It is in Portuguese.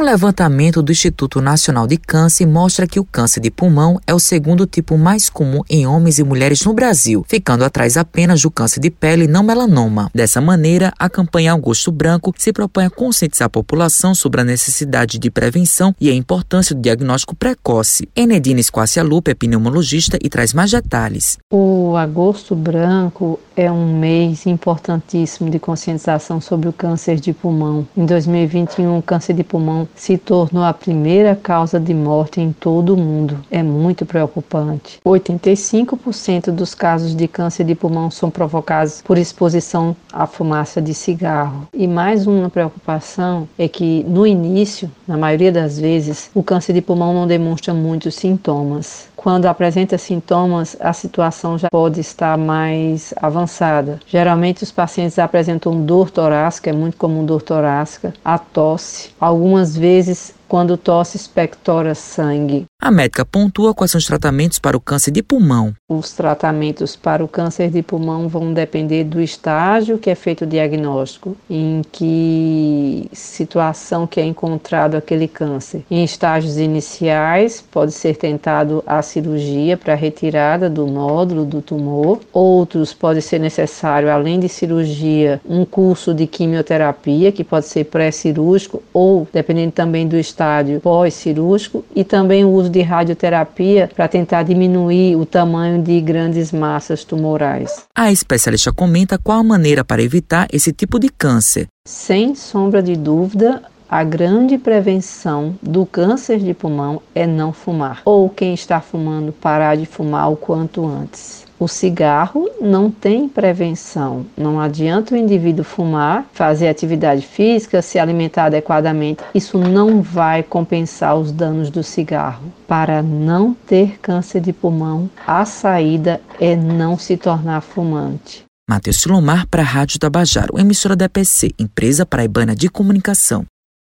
Um levantamento do Instituto Nacional de Câncer mostra que o câncer de pulmão é o segundo tipo mais comum em homens e mulheres no Brasil, ficando atrás apenas do câncer de pele não melanoma. Dessa maneira, a campanha Augusto Branco se propõe a conscientizar a população sobre a necessidade de prevenção e a importância do diagnóstico precoce. Enedina Esquácia Lupe é pneumologista e traz mais detalhes. O Agosto Branco é um mês importantíssimo de conscientização sobre o câncer de pulmão. Em 2021, o câncer de pulmão se tornou a primeira causa de morte em todo o mundo. É muito preocupante. 85% dos casos de câncer de pulmão são provocados por exposição à fumaça de cigarro. E mais uma preocupação é que no início, na maioria das vezes, o câncer de pulmão não demonstra muitos sintomas. Quando apresenta sintomas, a situação já pode estar mais avançada. Geralmente os pacientes apresentam dor torácica, é muito comum dor torácica, a tosse, algumas vezes quando tosse expectora sangue. A médica pontua quais são os tratamentos para o câncer de pulmão. Os tratamentos para o câncer de pulmão vão depender do estágio que é feito o diagnóstico, em que situação que é encontrado aquele câncer. Em estágios iniciais, pode ser tentado a cirurgia para retirada do nódulo do tumor. Outros pode ser necessário, além de cirurgia, um curso de quimioterapia que pode ser pré-cirúrgico ou, dependendo também do estágio estádio pós-cirúrgico e também o uso de radioterapia para tentar diminuir o tamanho de grandes massas tumorais. A especialista comenta qual a maneira para evitar esse tipo de câncer. Sem sombra de dúvida, a grande prevenção do câncer de pulmão é não fumar, ou quem está fumando parar de fumar o quanto antes. O cigarro não tem prevenção. Não adianta o indivíduo fumar, fazer atividade física, se alimentar adequadamente. Isso não vai compensar os danos do cigarro. Para não ter câncer de pulmão, a saída é não se tornar fumante. Matheus Silomar para a Rádio Tabajaro, emissora da EPC, empresa paraibana de comunicação.